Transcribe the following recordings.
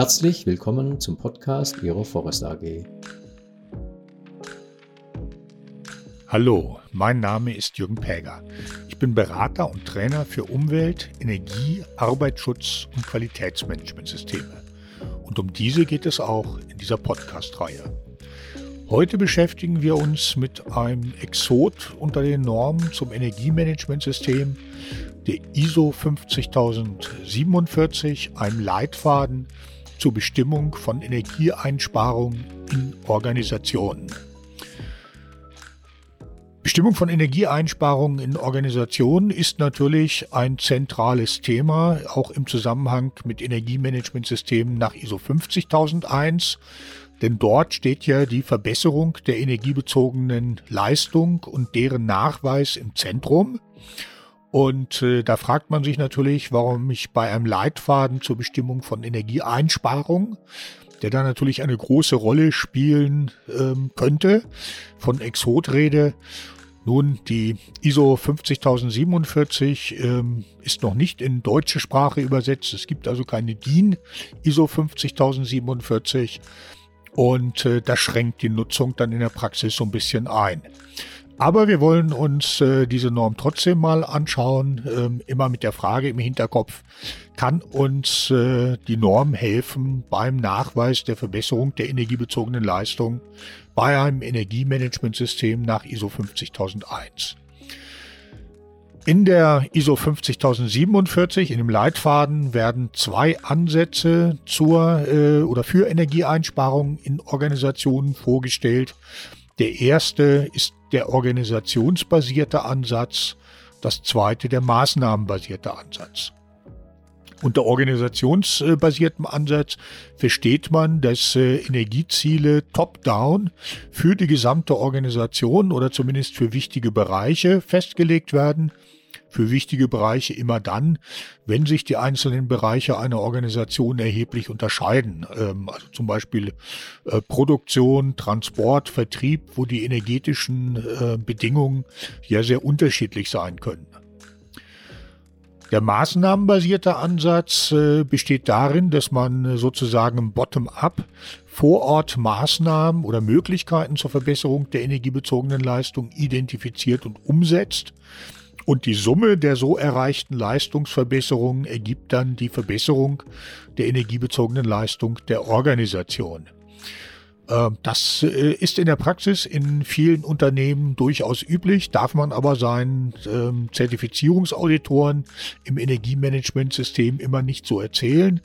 Herzlich willkommen zum Podcast Ihrer Forest AG. Hallo, mein Name ist Jürgen Päger. Ich bin Berater und Trainer für Umwelt, Energie, Arbeitsschutz und Qualitätsmanagementsysteme. Und um diese geht es auch in dieser Podcast-Reihe. Heute beschäftigen wir uns mit einem Exot unter den Normen zum Energiemanagementsystem, der ISO 50047, einem Leitfaden zur Bestimmung von Energieeinsparungen in Organisationen. Bestimmung von Energieeinsparungen in Organisationen ist natürlich ein zentrales Thema, auch im Zusammenhang mit Energiemanagementsystemen nach ISO 50001. Denn dort steht ja die Verbesserung der energiebezogenen Leistung und deren Nachweis im Zentrum. Und äh, da fragt man sich natürlich, warum ich bei einem Leitfaden zur Bestimmung von Energieeinsparung, der da natürlich eine große Rolle spielen ähm, könnte, von Exot rede. Nun, die ISO 50047 ähm, ist noch nicht in deutsche Sprache übersetzt. Es gibt also keine DIN ISO 50047 und äh, das schränkt die Nutzung dann in der Praxis so ein bisschen ein. Aber wir wollen uns äh, diese Norm trotzdem mal anschauen, ähm, immer mit der Frage im Hinterkopf, kann uns äh, die Norm helfen beim Nachweis der Verbesserung der energiebezogenen Leistung bei einem Energiemanagementsystem nach ISO 50001. In der ISO 50047, in dem Leitfaden, werden zwei Ansätze zur äh, oder für Energieeinsparungen in Organisationen vorgestellt. Der erste ist der organisationsbasierte Ansatz, das zweite der maßnahmenbasierte Ansatz. Unter organisationsbasiertem Ansatz versteht man, dass äh, Energieziele top-down für die gesamte Organisation oder zumindest für wichtige Bereiche festgelegt werden für wichtige Bereiche immer dann, wenn sich die einzelnen Bereiche einer Organisation erheblich unterscheiden. Ähm, also zum Beispiel äh, Produktion, Transport, Vertrieb, wo die energetischen äh, Bedingungen ja sehr unterschiedlich sein können. Der maßnahmenbasierte Ansatz äh, besteht darin, dass man sozusagen bottom-up vor Ort Maßnahmen oder Möglichkeiten zur Verbesserung der energiebezogenen Leistung identifiziert und umsetzt. Und die Summe der so erreichten Leistungsverbesserungen ergibt dann die Verbesserung der energiebezogenen Leistung der Organisation. Ähm, das äh, ist in der Praxis in vielen Unternehmen durchaus üblich, darf man aber seinen ähm, Zertifizierungsauditoren im Energiemanagementsystem immer nicht so erzählen.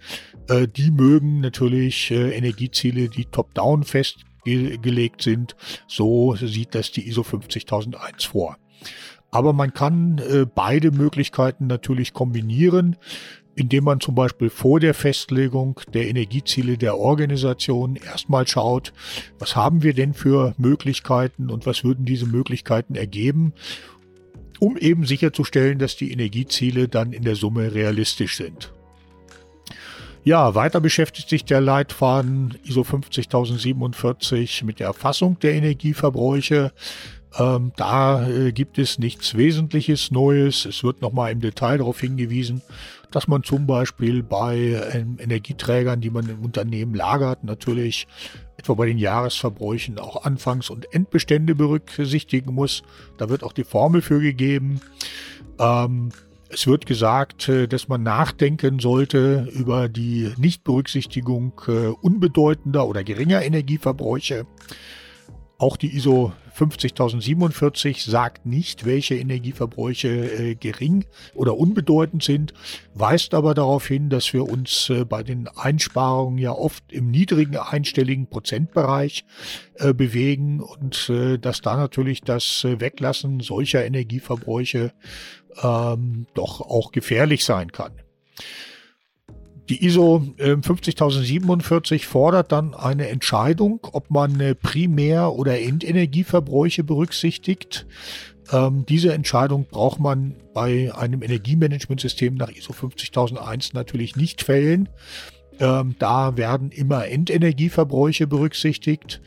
Äh, die mögen natürlich äh, Energieziele, die top-down festgelegt sind. So sieht das die ISO 50001 vor. Aber man kann äh, beide Möglichkeiten natürlich kombinieren, indem man zum Beispiel vor der Festlegung der Energieziele der Organisation erstmal schaut, was haben wir denn für Möglichkeiten und was würden diese Möglichkeiten ergeben, um eben sicherzustellen, dass die Energieziele dann in der Summe realistisch sind. Ja, weiter beschäftigt sich der Leitfaden ISO 50047 mit der Erfassung der Energieverbräuche. Ähm, da äh, gibt es nichts Wesentliches Neues. Es wird nochmal im Detail darauf hingewiesen, dass man zum Beispiel bei ähm, Energieträgern, die man im Unternehmen lagert, natürlich etwa bei den Jahresverbräuchen auch Anfangs- und Endbestände berücksichtigen muss. Da wird auch die Formel für gegeben. Ähm, es wird gesagt, äh, dass man nachdenken sollte über die Nichtberücksichtigung äh, unbedeutender oder geringer Energieverbräuche. Auch die ISO 50047 sagt nicht, welche Energieverbräuche äh, gering oder unbedeutend sind, weist aber darauf hin, dass wir uns bei den Einsparungen ja oft im niedrigen einstelligen Prozentbereich bewegen und dass da natürlich das Weglassen solcher Energieverbräuche ähm, doch auch gefährlich sein kann. Die ISO 50047 ähm, fordert dann eine Entscheidung, ob man äh, Primär- oder Endenergieverbräuche berücksichtigt. Ähm, diese Entscheidung braucht man bei einem Energiemanagementsystem nach ISO 50001 natürlich nicht fällen. Ähm, da werden immer Endenergieverbräuche berücksichtigt.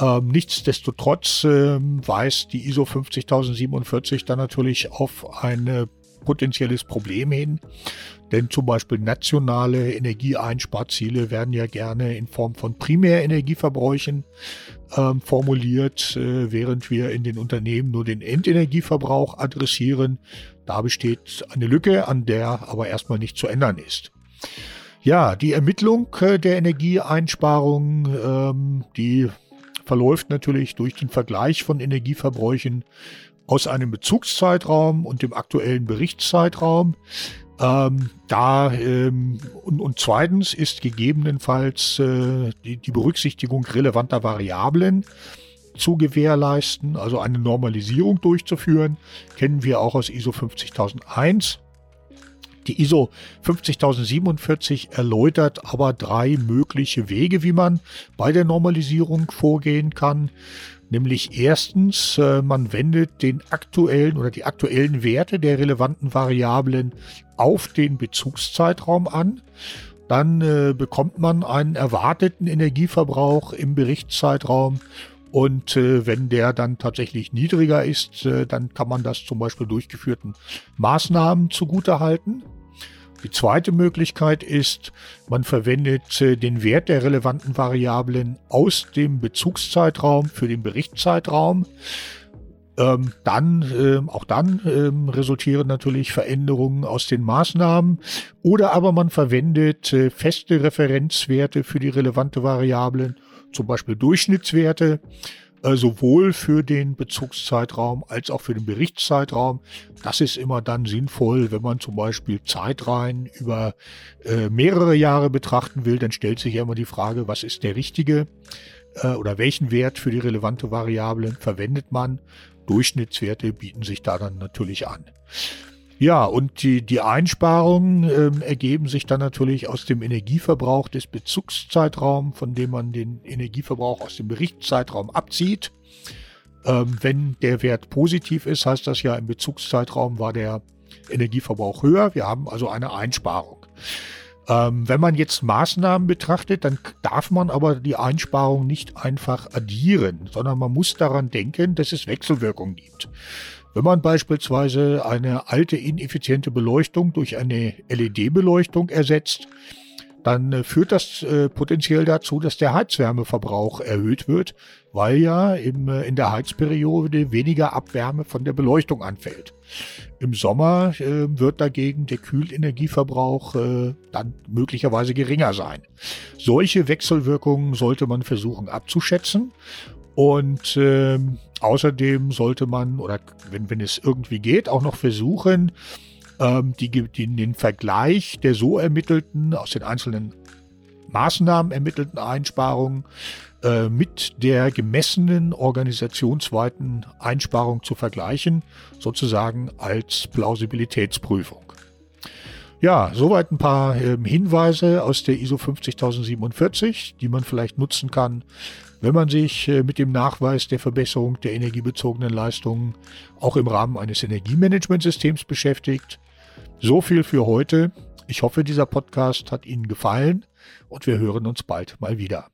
Ähm, nichtsdestotrotz ähm, weist die ISO 50047 dann natürlich auf eine potenzielles Problem hin. Denn zum Beispiel nationale Energieeinsparziele werden ja gerne in Form von Primärenergieverbräuchen ähm, formuliert, äh, während wir in den Unternehmen nur den Endenergieverbrauch adressieren. Da besteht eine Lücke, an der aber erstmal nicht zu ändern ist. Ja, die Ermittlung äh, der Energieeinsparung, ähm, die verläuft natürlich durch den Vergleich von Energieverbräuchen aus einem Bezugszeitraum und dem aktuellen Berichtszeitraum. Ähm, da ähm, und, und, zweitens ist gegebenenfalls äh, die, die Berücksichtigung relevanter Variablen zu gewährleisten, also eine Normalisierung durchzuführen, kennen wir auch aus ISO 50001. Die ISO 50047 erläutert aber drei mögliche Wege, wie man bei der Normalisierung vorgehen kann. Nämlich erstens, äh, man wendet den aktuellen oder die aktuellen Werte der relevanten Variablen auf den Bezugszeitraum an. Dann äh, bekommt man einen erwarteten Energieverbrauch im Berichtszeitraum und äh, wenn der dann tatsächlich niedriger ist, dann kann man das zum Beispiel durchgeführten Maßnahmen zugutehalten. Die zweite Möglichkeit ist, man verwendet äh, den Wert der relevanten Variablen aus dem Bezugszeitraum für den Berichtszeitraum. Ähm, dann, äh, auch dann äh, resultieren natürlich Veränderungen aus den Maßnahmen. Oder aber man verwendet äh, feste Referenzwerte für die relevante Variablen, zum Beispiel Durchschnittswerte. Äh, sowohl für den Bezugszeitraum als auch für den Berichtszeitraum. Das ist immer dann sinnvoll, wenn man zum Beispiel Zeitreihen über äh, mehrere Jahre betrachten will, dann stellt sich ja immer die Frage, was ist der richtige äh, oder welchen Wert für die relevante Variable verwendet man. Durchschnittswerte bieten sich da dann natürlich an. Ja, und die, die Einsparungen ähm, ergeben sich dann natürlich aus dem Energieverbrauch des Bezugszeitraums, von dem man den Energieverbrauch aus dem Berichtszeitraum abzieht. Ähm, wenn der Wert positiv ist, heißt das ja, im Bezugszeitraum war der Energieverbrauch höher. Wir haben also eine Einsparung. Ähm, wenn man jetzt Maßnahmen betrachtet, dann darf man aber die Einsparung nicht einfach addieren, sondern man muss daran denken, dass es Wechselwirkungen gibt. Wenn man beispielsweise eine alte ineffiziente Beleuchtung durch eine LED-Beleuchtung ersetzt, dann äh, führt das äh, potenziell dazu, dass der Heizwärmeverbrauch erhöht wird, weil ja äh, in der Heizperiode weniger Abwärme von der Beleuchtung anfällt. Im Sommer wird dagegen der Kühlenergieverbrauch dann möglicherweise geringer sein. Solche Wechselwirkungen sollte man versuchen abzuschätzen und äh, außerdem sollte man, oder wenn, wenn es irgendwie geht, auch noch versuchen, ähm, die, die, den Vergleich der so ermittelten, aus den einzelnen Maßnahmen ermittelten Einsparungen äh, mit der gemessenen organisationsweiten Einsparung zu vergleichen, sozusagen als Plausibilitätsprüfung. Ja, soweit ein paar äh, Hinweise aus der ISO 50047, die man vielleicht nutzen kann, wenn man sich äh, mit dem Nachweis der Verbesserung der energiebezogenen Leistungen auch im Rahmen eines Energiemanagementsystems beschäftigt. So viel für heute. Ich hoffe, dieser Podcast hat Ihnen gefallen und wir hören uns bald mal wieder.